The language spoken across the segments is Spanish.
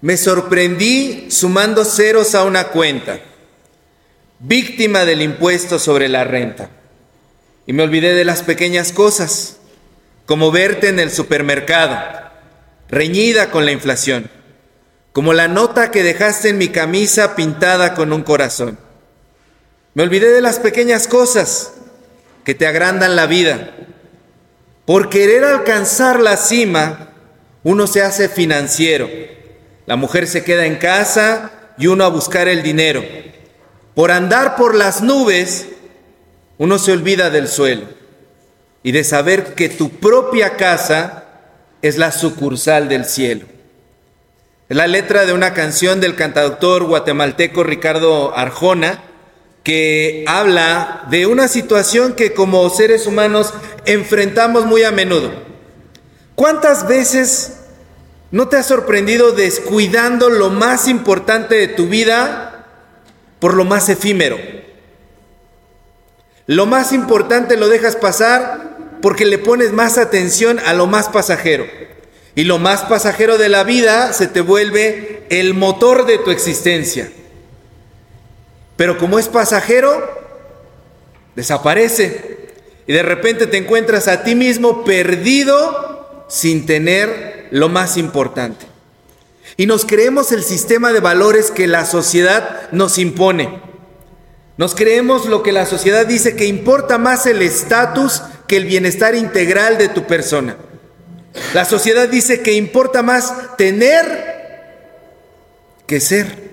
Me sorprendí sumando ceros a una cuenta, víctima del impuesto sobre la renta. Y me olvidé de las pequeñas cosas, como verte en el supermercado, reñida con la inflación, como la nota que dejaste en mi camisa pintada con un corazón. Me olvidé de las pequeñas cosas que te agrandan la vida. Por querer alcanzar la cima, uno se hace financiero la mujer se queda en casa y uno a buscar el dinero. Por andar por las nubes, uno se olvida del suelo y de saber que tu propia casa es la sucursal del cielo. Es la letra de una canción del cantautor guatemalteco Ricardo Arjona que habla de una situación que como seres humanos enfrentamos muy a menudo. ¿Cuántas veces ¿No te has sorprendido descuidando lo más importante de tu vida por lo más efímero? Lo más importante lo dejas pasar porque le pones más atención a lo más pasajero. Y lo más pasajero de la vida se te vuelve el motor de tu existencia. Pero como es pasajero, desaparece. Y de repente te encuentras a ti mismo perdido sin tener lo más importante. Y nos creemos el sistema de valores que la sociedad nos impone. Nos creemos lo que la sociedad dice que importa más el estatus que el bienestar integral de tu persona. La sociedad dice que importa más tener que ser.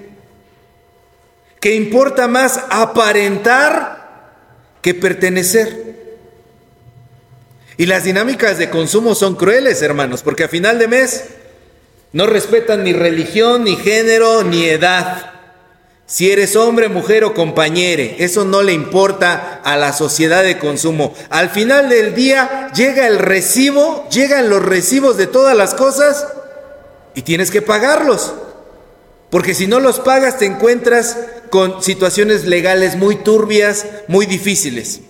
Que importa más aparentar que pertenecer. Y las dinámicas de consumo son crueles, hermanos, porque a final de mes no respetan ni religión, ni género, ni edad. Si eres hombre, mujer o compañere, eso no le importa a la sociedad de consumo. Al final del día llega el recibo, llegan los recibos de todas las cosas y tienes que pagarlos. Porque si no los pagas te encuentras con situaciones legales muy turbias, muy difíciles.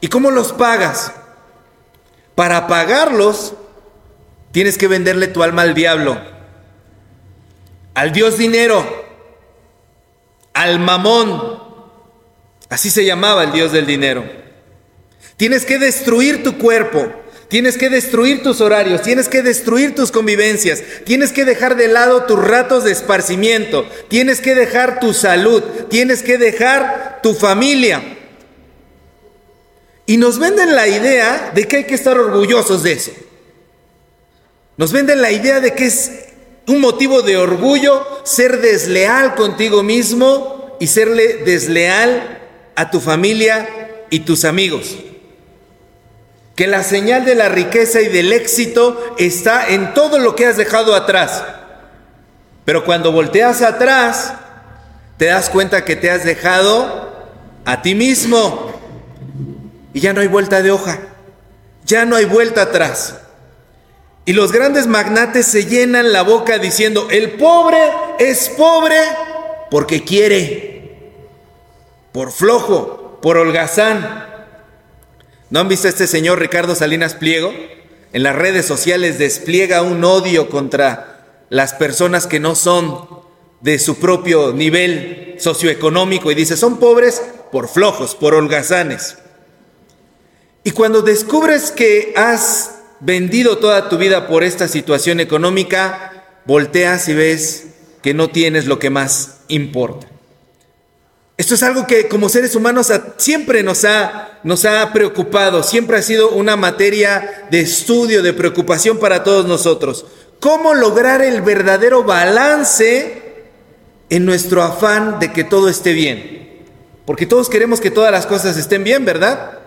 ¿Y cómo los pagas? Para pagarlos, tienes que venderle tu alma al diablo, al Dios dinero, al mamón. Así se llamaba el Dios del dinero. Tienes que destruir tu cuerpo, tienes que destruir tus horarios, tienes que destruir tus convivencias, tienes que dejar de lado tus ratos de esparcimiento, tienes que dejar tu salud, tienes que dejar tu familia. Y nos venden la idea de que hay que estar orgullosos de eso. Nos venden la idea de que es un motivo de orgullo ser desleal contigo mismo y serle desleal a tu familia y tus amigos. Que la señal de la riqueza y del éxito está en todo lo que has dejado atrás. Pero cuando volteas atrás, te das cuenta que te has dejado a ti mismo. Y ya no hay vuelta de hoja, ya no hay vuelta atrás. Y los grandes magnates se llenan la boca diciendo, el pobre es pobre porque quiere, por flojo, por holgazán. ¿No han visto a este señor Ricardo Salinas Pliego? En las redes sociales despliega un odio contra las personas que no son de su propio nivel socioeconómico y dice, son pobres por flojos, por holgazanes. Y cuando descubres que has vendido toda tu vida por esta situación económica, volteas y ves que no tienes lo que más importa. Esto es algo que como seres humanos siempre nos ha, nos ha preocupado, siempre ha sido una materia de estudio, de preocupación para todos nosotros. ¿Cómo lograr el verdadero balance en nuestro afán de que todo esté bien? Porque todos queremos que todas las cosas estén bien, ¿verdad?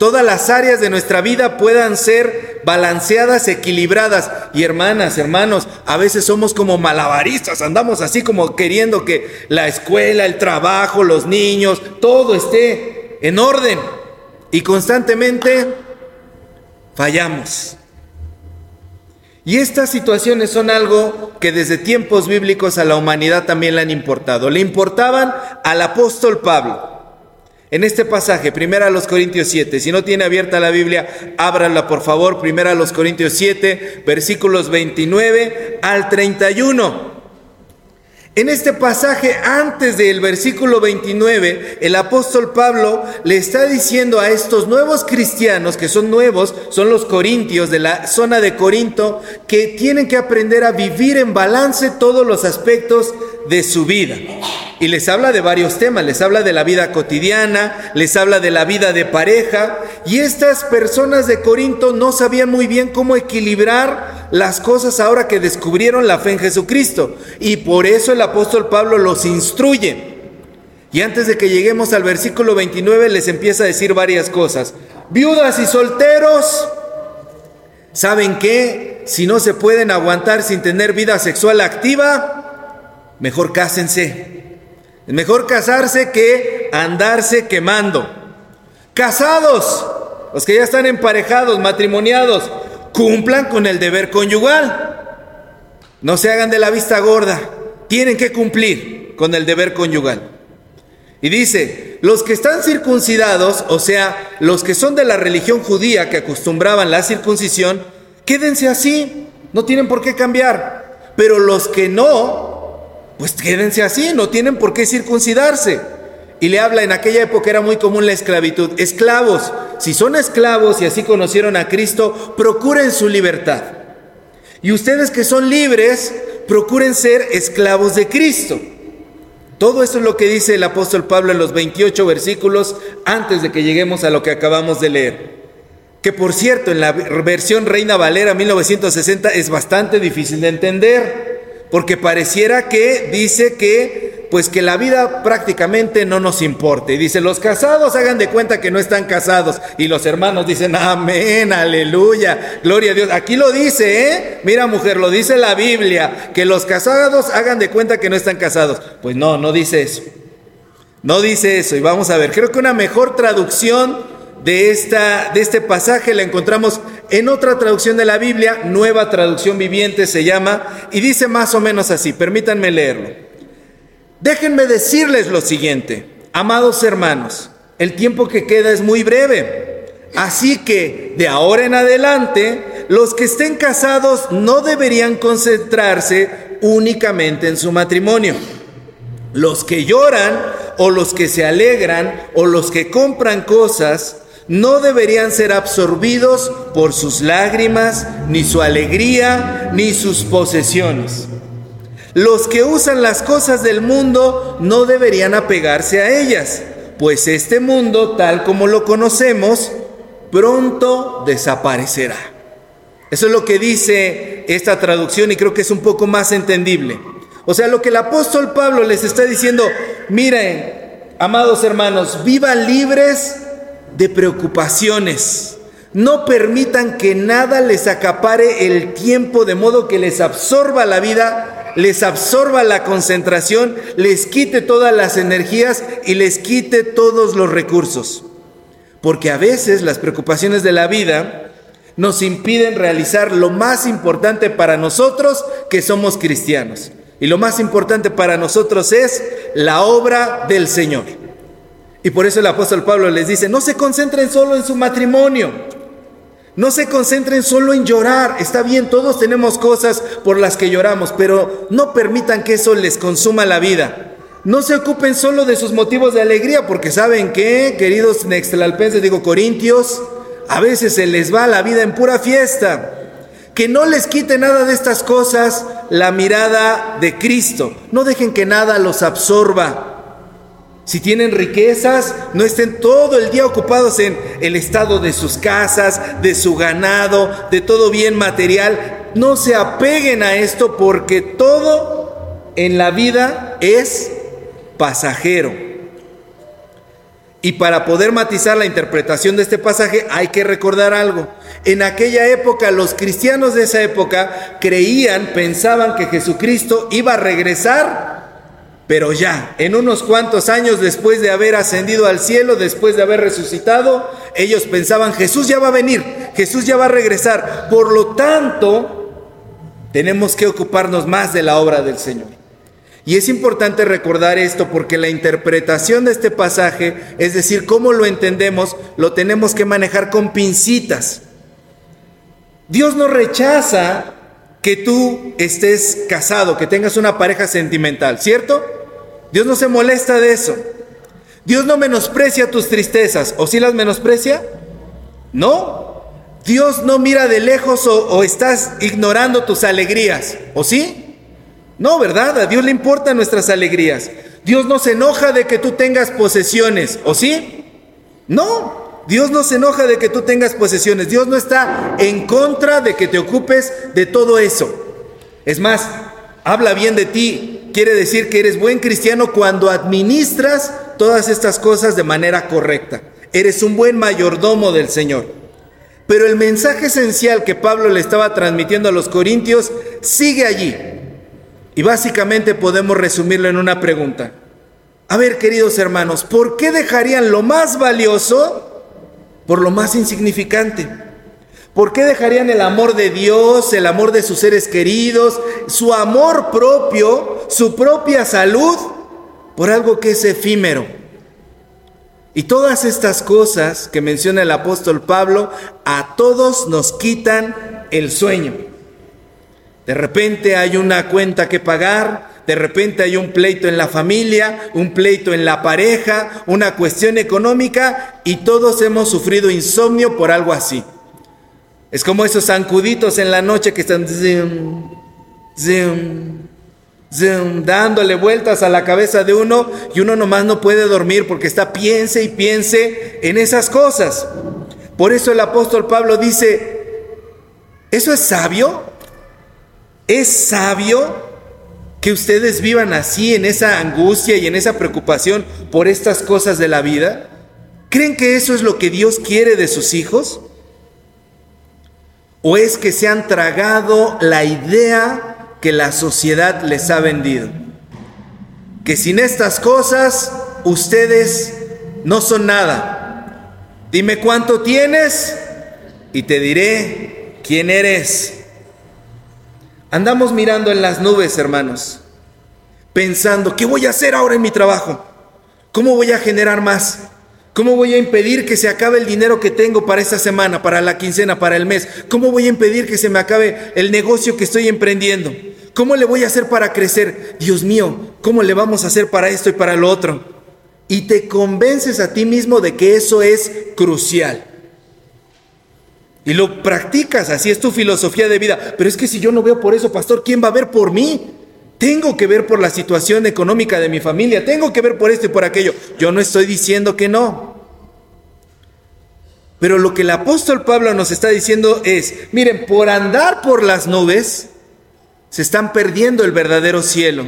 Todas las áreas de nuestra vida puedan ser balanceadas, equilibradas. Y hermanas, hermanos, a veces somos como malabaristas, andamos así como queriendo que la escuela, el trabajo, los niños, todo esté en orden. Y constantemente fallamos. Y estas situaciones son algo que desde tiempos bíblicos a la humanidad también le han importado. Le importaban al apóstol Pablo. En este pasaje, primera a los Corintios 7, si no tiene abierta la Biblia, ábrala por favor, primera a los Corintios 7, versículos 29 al 31. En este pasaje, antes del versículo 29, el apóstol Pablo le está diciendo a estos nuevos cristianos, que son nuevos, son los corintios de la zona de Corinto, que tienen que aprender a vivir en balance todos los aspectos de su vida. Y les habla de varios temas, les habla de la vida cotidiana, les habla de la vida de pareja. Y estas personas de Corinto no sabían muy bien cómo equilibrar las cosas ahora que descubrieron la fe en Jesucristo. Y por eso el apóstol Pablo los instruye. Y antes de que lleguemos al versículo 29 les empieza a decir varias cosas. Viudas y solteros, ¿saben qué? Si no se pueden aguantar sin tener vida sexual activa, mejor cásense. Es mejor casarse que andarse quemando. Casados, los que ya están emparejados, matrimoniados, cumplan con el deber conyugal. No se hagan de la vista gorda. Tienen que cumplir con el deber conyugal. Y dice, los que están circuncidados, o sea, los que son de la religión judía que acostumbraban la circuncisión, quédense así, no tienen por qué cambiar. Pero los que no, pues quédense así, no tienen por qué circuncidarse. Y le habla, en aquella época era muy común la esclavitud. Esclavos, si son esclavos y así conocieron a Cristo, procuren su libertad. Y ustedes que son libres, procuren ser esclavos de Cristo. Todo esto es lo que dice el apóstol Pablo en los 28 versículos antes de que lleguemos a lo que acabamos de leer. Que por cierto, en la versión Reina Valera 1960 es bastante difícil de entender porque pareciera que dice que pues que la vida prácticamente no nos importe. Dice, los casados hagan de cuenta que no están casados. Y los hermanos dicen, amén, aleluya, gloria a Dios. Aquí lo dice, ¿eh? Mira mujer, lo dice la Biblia, que los casados hagan de cuenta que no están casados. Pues no, no dice eso. No dice eso. Y vamos a ver, creo que una mejor traducción de, esta, de este pasaje la encontramos en otra traducción de la Biblia, nueva traducción viviente se llama, y dice más o menos así, permítanme leerlo. Déjenme decirles lo siguiente, amados hermanos, el tiempo que queda es muy breve, así que de ahora en adelante los que estén casados no deberían concentrarse únicamente en su matrimonio. Los que lloran o los que se alegran o los que compran cosas, no deberían ser absorbidos por sus lágrimas, ni su alegría, ni sus posesiones. Los que usan las cosas del mundo no deberían apegarse a ellas, pues este mundo, tal como lo conocemos, pronto desaparecerá. Eso es lo que dice esta traducción y creo que es un poco más entendible. O sea, lo que el apóstol Pablo les está diciendo, miren, amados hermanos, vivan libres de preocupaciones. No permitan que nada les acapare el tiempo de modo que les absorba la vida, les absorba la concentración, les quite todas las energías y les quite todos los recursos. Porque a veces las preocupaciones de la vida nos impiden realizar lo más importante para nosotros que somos cristianos. Y lo más importante para nosotros es la obra del Señor. Y por eso el apóstol Pablo les dice, no se concentren solo en su matrimonio, no se concentren solo en llorar. Está bien, todos tenemos cosas por las que lloramos, pero no permitan que eso les consuma la vida. No se ocupen solo de sus motivos de alegría, porque saben que, queridos nextlalpenses, digo corintios, a veces se les va la vida en pura fiesta. Que no les quite nada de estas cosas la mirada de Cristo. No dejen que nada los absorba. Si tienen riquezas, no estén todo el día ocupados en el estado de sus casas, de su ganado, de todo bien material. No se apeguen a esto porque todo en la vida es pasajero. Y para poder matizar la interpretación de este pasaje hay que recordar algo. En aquella época los cristianos de esa época creían, pensaban que Jesucristo iba a regresar pero ya, en unos cuantos años después de haber ascendido al cielo, después de haber resucitado, ellos pensaban, Jesús ya va a venir, Jesús ya va a regresar. Por lo tanto, tenemos que ocuparnos más de la obra del Señor. Y es importante recordar esto porque la interpretación de este pasaje, es decir, cómo lo entendemos, lo tenemos que manejar con pincitas. Dios no rechaza que tú estés casado, que tengas una pareja sentimental, ¿cierto? Dios no se molesta de eso. Dios no menosprecia tus tristezas, ¿o sí las menosprecia? No. Dios no mira de lejos o, o estás ignorando tus alegrías, ¿o sí? No, ¿verdad? A Dios le importan nuestras alegrías. Dios no se enoja de que tú tengas posesiones, ¿o sí? No, Dios no se enoja de que tú tengas posesiones. Dios no está en contra de que te ocupes de todo eso. Es más, habla bien de ti. Quiere decir que eres buen cristiano cuando administras todas estas cosas de manera correcta. Eres un buen mayordomo del Señor. Pero el mensaje esencial que Pablo le estaba transmitiendo a los corintios sigue allí. Y básicamente podemos resumirlo en una pregunta. A ver, queridos hermanos, ¿por qué dejarían lo más valioso por lo más insignificante? ¿Por qué dejarían el amor de Dios, el amor de sus seres queridos, su amor propio, su propia salud, por algo que es efímero? Y todas estas cosas que menciona el apóstol Pablo, a todos nos quitan el sueño. De repente hay una cuenta que pagar, de repente hay un pleito en la familia, un pleito en la pareja, una cuestión económica y todos hemos sufrido insomnio por algo así. Es como esos zancuditos en la noche que están dándole vueltas a la cabeza de uno y uno nomás no puede dormir porque está piense y piense en esas cosas. Por eso el apóstol Pablo dice, ¿eso es sabio? ¿Es sabio que ustedes vivan así en esa angustia y en esa preocupación por estas cosas de la vida? ¿Creen que eso es lo que Dios quiere de sus hijos? ¿O es que se han tragado la idea que la sociedad les ha vendido? Que sin estas cosas ustedes no son nada. Dime cuánto tienes y te diré quién eres. Andamos mirando en las nubes, hermanos, pensando, ¿qué voy a hacer ahora en mi trabajo? ¿Cómo voy a generar más? ¿Cómo voy a impedir que se acabe el dinero que tengo para esta semana, para la quincena, para el mes? ¿Cómo voy a impedir que se me acabe el negocio que estoy emprendiendo? ¿Cómo le voy a hacer para crecer? Dios mío, ¿cómo le vamos a hacer para esto y para lo otro? Y te convences a ti mismo de que eso es crucial. Y lo practicas, así es tu filosofía de vida. Pero es que si yo no veo por eso, pastor, ¿quién va a ver por mí? Tengo que ver por la situación económica de mi familia, tengo que ver por esto y por aquello. Yo no estoy diciendo que no. Pero lo que el apóstol Pablo nos está diciendo es, miren, por andar por las nubes, se están perdiendo el verdadero cielo,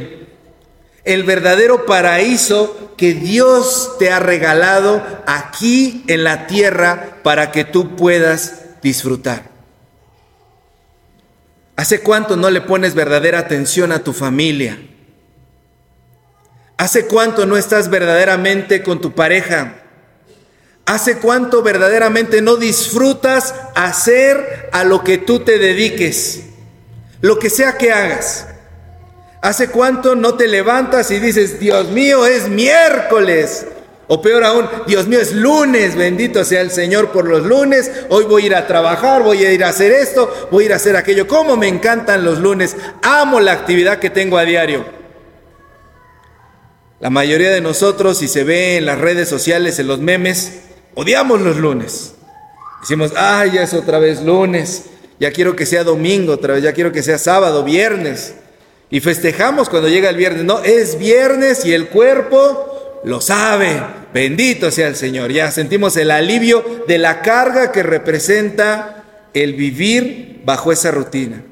el verdadero paraíso que Dios te ha regalado aquí en la tierra para que tú puedas disfrutar. ¿Hace cuánto no le pones verdadera atención a tu familia? ¿Hace cuánto no estás verdaderamente con tu pareja? ¿Hace cuánto verdaderamente no disfrutas hacer a lo que tú te dediques? Lo que sea que hagas. ¿Hace cuánto no te levantas y dices, Dios mío, es miércoles? O peor aún, Dios mío, es lunes, bendito sea el Señor por los lunes, hoy voy a ir a trabajar, voy a ir a hacer esto, voy a ir a hacer aquello. ¿Cómo me encantan los lunes? Amo la actividad que tengo a diario. La mayoría de nosotros, si se ve en las redes sociales, en los memes, odiamos los lunes. Decimos, ay, ya es otra vez lunes, ya quiero que sea domingo otra vez, ya quiero que sea sábado, viernes. Y festejamos cuando llega el viernes. No, es viernes y el cuerpo lo sabe. Bendito sea el Señor. Ya sentimos el alivio de la carga que representa el vivir bajo esa rutina.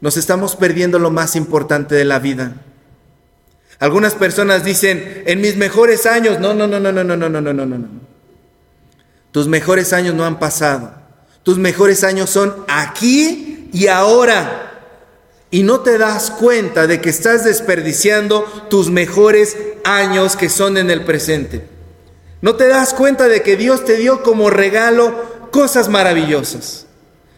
Nos estamos perdiendo lo más importante de la vida. Algunas personas dicen, en mis mejores años, no, no, no, no, no, no, no, no, no, no, no. Tus mejores años no han pasado. Tus mejores años son aquí y ahora y no te das cuenta de que estás desperdiciando tus mejores años que son en el presente. No te das cuenta de que Dios te dio como regalo cosas maravillosas.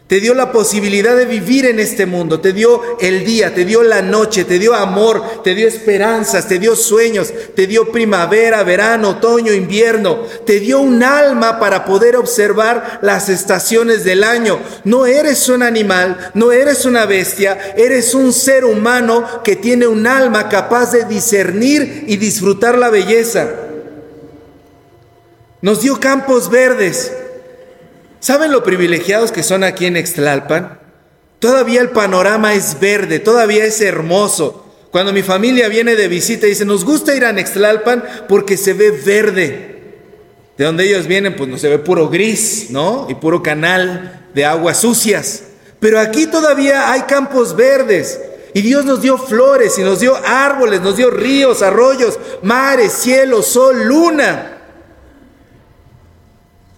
Te dio la posibilidad de vivir en este mundo, te dio el día, te dio la noche, te dio amor, te dio esperanzas, te dio sueños, te dio primavera, verano, otoño, invierno, te dio un alma para poder observar las estaciones del año. No eres un animal, no eres una bestia, eres un ser humano que tiene un alma capaz de discernir y disfrutar la belleza. Nos dio campos verdes, ¿Saben lo privilegiados que son aquí en Extlalpan? Todavía el panorama es verde, todavía es hermoso. Cuando mi familia viene de visita y dice, nos gusta ir a Nextlalpan porque se ve verde. De donde ellos vienen, pues no se ve puro gris, ¿no? Y puro canal de aguas sucias. Pero aquí todavía hay campos verdes. Y Dios nos dio flores y nos dio árboles, nos dio ríos, arroyos, mares, cielo, sol, luna.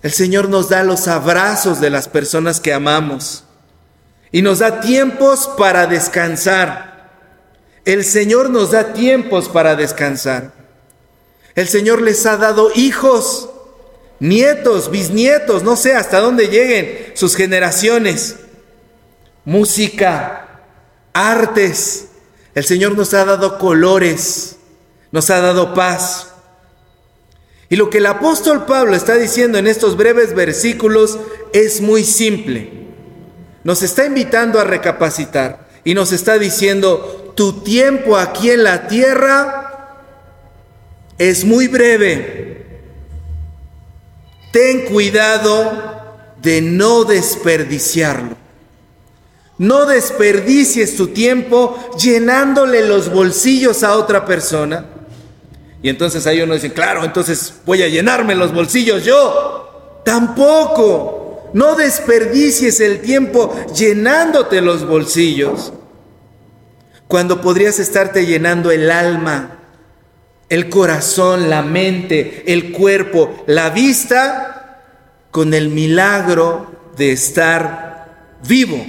El Señor nos da los abrazos de las personas que amamos y nos da tiempos para descansar. El Señor nos da tiempos para descansar. El Señor les ha dado hijos, nietos, bisnietos, no sé hasta dónde lleguen sus generaciones. Música, artes. El Señor nos ha dado colores, nos ha dado paz. Y lo que el apóstol Pablo está diciendo en estos breves versículos es muy simple. Nos está invitando a recapacitar y nos está diciendo, tu tiempo aquí en la tierra es muy breve. Ten cuidado de no desperdiciarlo. No desperdicies tu tiempo llenándole los bolsillos a otra persona y entonces ahí uno dice, claro, entonces voy a llenarme los bolsillos yo. Tampoco. No desperdicies el tiempo llenándote los bolsillos cuando podrías estarte llenando el alma, el corazón, la mente, el cuerpo, la vista con el milagro de estar vivo.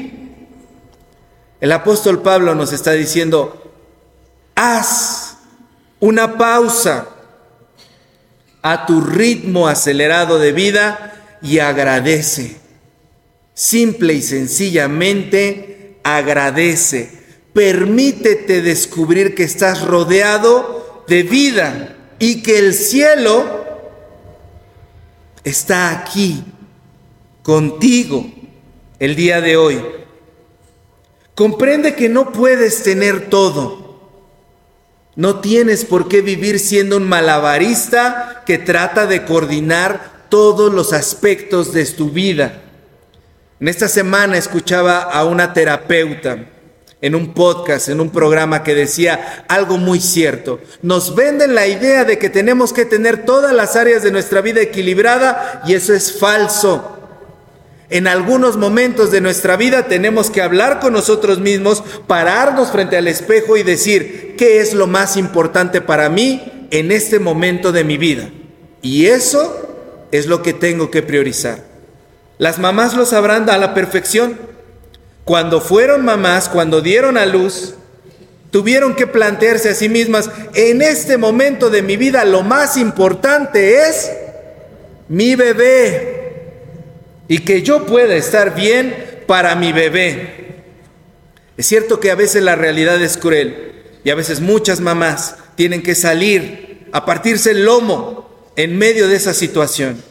El apóstol Pablo nos está diciendo, haz una pausa a tu ritmo acelerado de vida y agradece. Simple y sencillamente agradece. Permítete descubrir que estás rodeado de vida y que el cielo está aquí contigo el día de hoy. Comprende que no puedes tener todo no tienes por qué vivir siendo un malabarista que trata de coordinar todos los aspectos de tu vida. En esta semana escuchaba a una terapeuta en un podcast, en un programa que decía algo muy cierto. Nos venden la idea de que tenemos que tener todas las áreas de nuestra vida equilibrada y eso es falso. En algunos momentos de nuestra vida tenemos que hablar con nosotros mismos, pararnos frente al espejo y decir, ¿qué es lo más importante para mí en este momento de mi vida? Y eso es lo que tengo que priorizar. Las mamás lo sabrán a la perfección. Cuando fueron mamás, cuando dieron a luz, tuvieron que plantearse a sí mismas, en este momento de mi vida lo más importante es mi bebé y que yo pueda estar bien para mi bebé. Es cierto que a veces la realidad es cruel y a veces muchas mamás tienen que salir a partirse el lomo en medio de esa situación.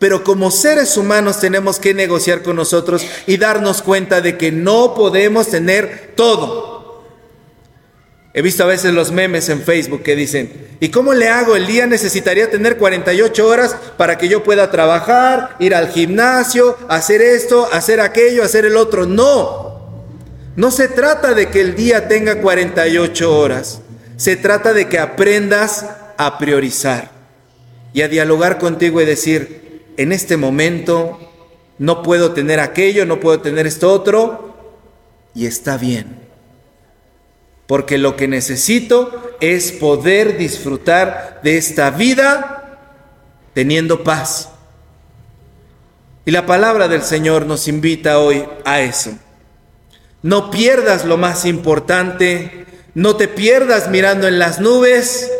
Pero como seres humanos tenemos que negociar con nosotros y darnos cuenta de que no podemos tener todo. He visto a veces los memes en Facebook que dicen, ¿y cómo le hago? El día necesitaría tener 48 horas para que yo pueda trabajar, ir al gimnasio, hacer esto, hacer aquello, hacer el otro. No, no se trata de que el día tenga 48 horas. Se trata de que aprendas a priorizar y a dialogar contigo y decir, en este momento no puedo tener aquello, no puedo tener esto otro, y está bien porque lo que necesito es poder disfrutar de esta vida teniendo paz. Y la palabra del Señor nos invita hoy a eso. No pierdas lo más importante, no te pierdas mirando en las nubes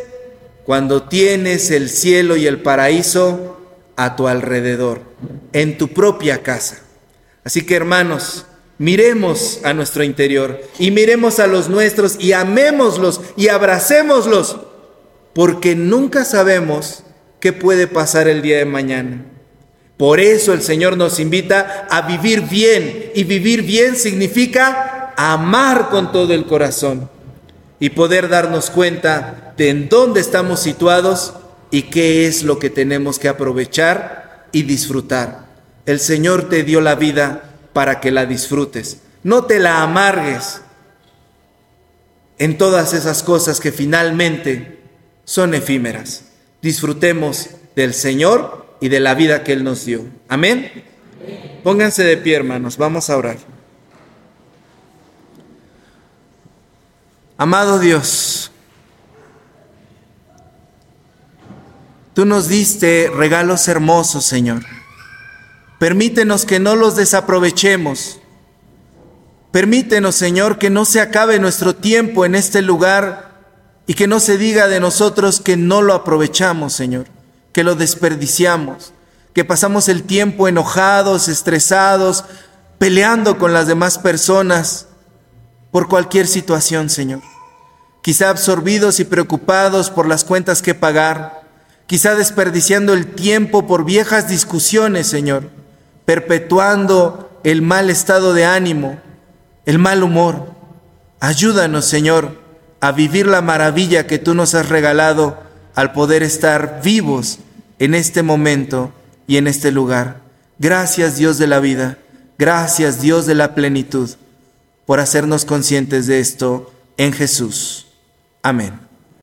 cuando tienes el cielo y el paraíso a tu alrededor, en tu propia casa. Así que hermanos, miremos a nuestro interior y miremos a los nuestros y amémoslos y abracémoslos, porque nunca sabemos qué puede pasar el día de mañana. Por eso el Señor nos invita a vivir bien y vivir bien significa amar con todo el corazón y poder darnos cuenta de en dónde estamos situados y qué es lo que tenemos que aprovechar y disfrutar. El Señor te dio la vida para que la disfrutes. No te la amargues en todas esas cosas que finalmente son efímeras. Disfrutemos del Señor y de la vida que Él nos dio. Amén. Pónganse de pie, hermanos. Vamos a orar. Amado Dios, tú nos diste regalos hermosos, Señor. Permítenos que no los desaprovechemos. Permítenos, Señor, que no se acabe nuestro tiempo en este lugar y que no se diga de nosotros que no lo aprovechamos, Señor, que lo desperdiciamos, que pasamos el tiempo enojados, estresados, peleando con las demás personas por cualquier situación, Señor. Quizá absorbidos y preocupados por las cuentas que pagar, quizá desperdiciando el tiempo por viejas discusiones, Señor perpetuando el mal estado de ánimo, el mal humor. Ayúdanos, Señor, a vivir la maravilla que tú nos has regalado al poder estar vivos en este momento y en este lugar. Gracias, Dios de la vida. Gracias, Dios de la plenitud, por hacernos conscientes de esto en Jesús. Amén.